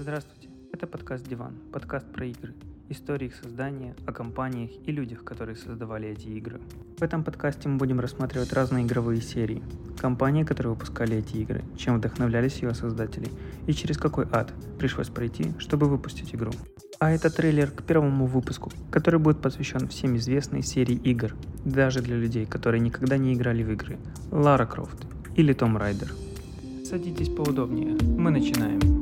Здравствуйте, это подкаст «Диван», подкаст про игры, истории их создания, о компаниях и людях, которые создавали эти игры. В этом подкасте мы будем рассматривать разные игровые серии, компании, которые выпускали эти игры, чем вдохновлялись ее создатели и через какой ад пришлось пройти, чтобы выпустить игру. А это трейлер к первому выпуску, который будет посвящен всем известной серии игр, даже для людей, которые никогда не играли в игры, Лара Крофт или Том Райдер. Садитесь поудобнее, мы начинаем.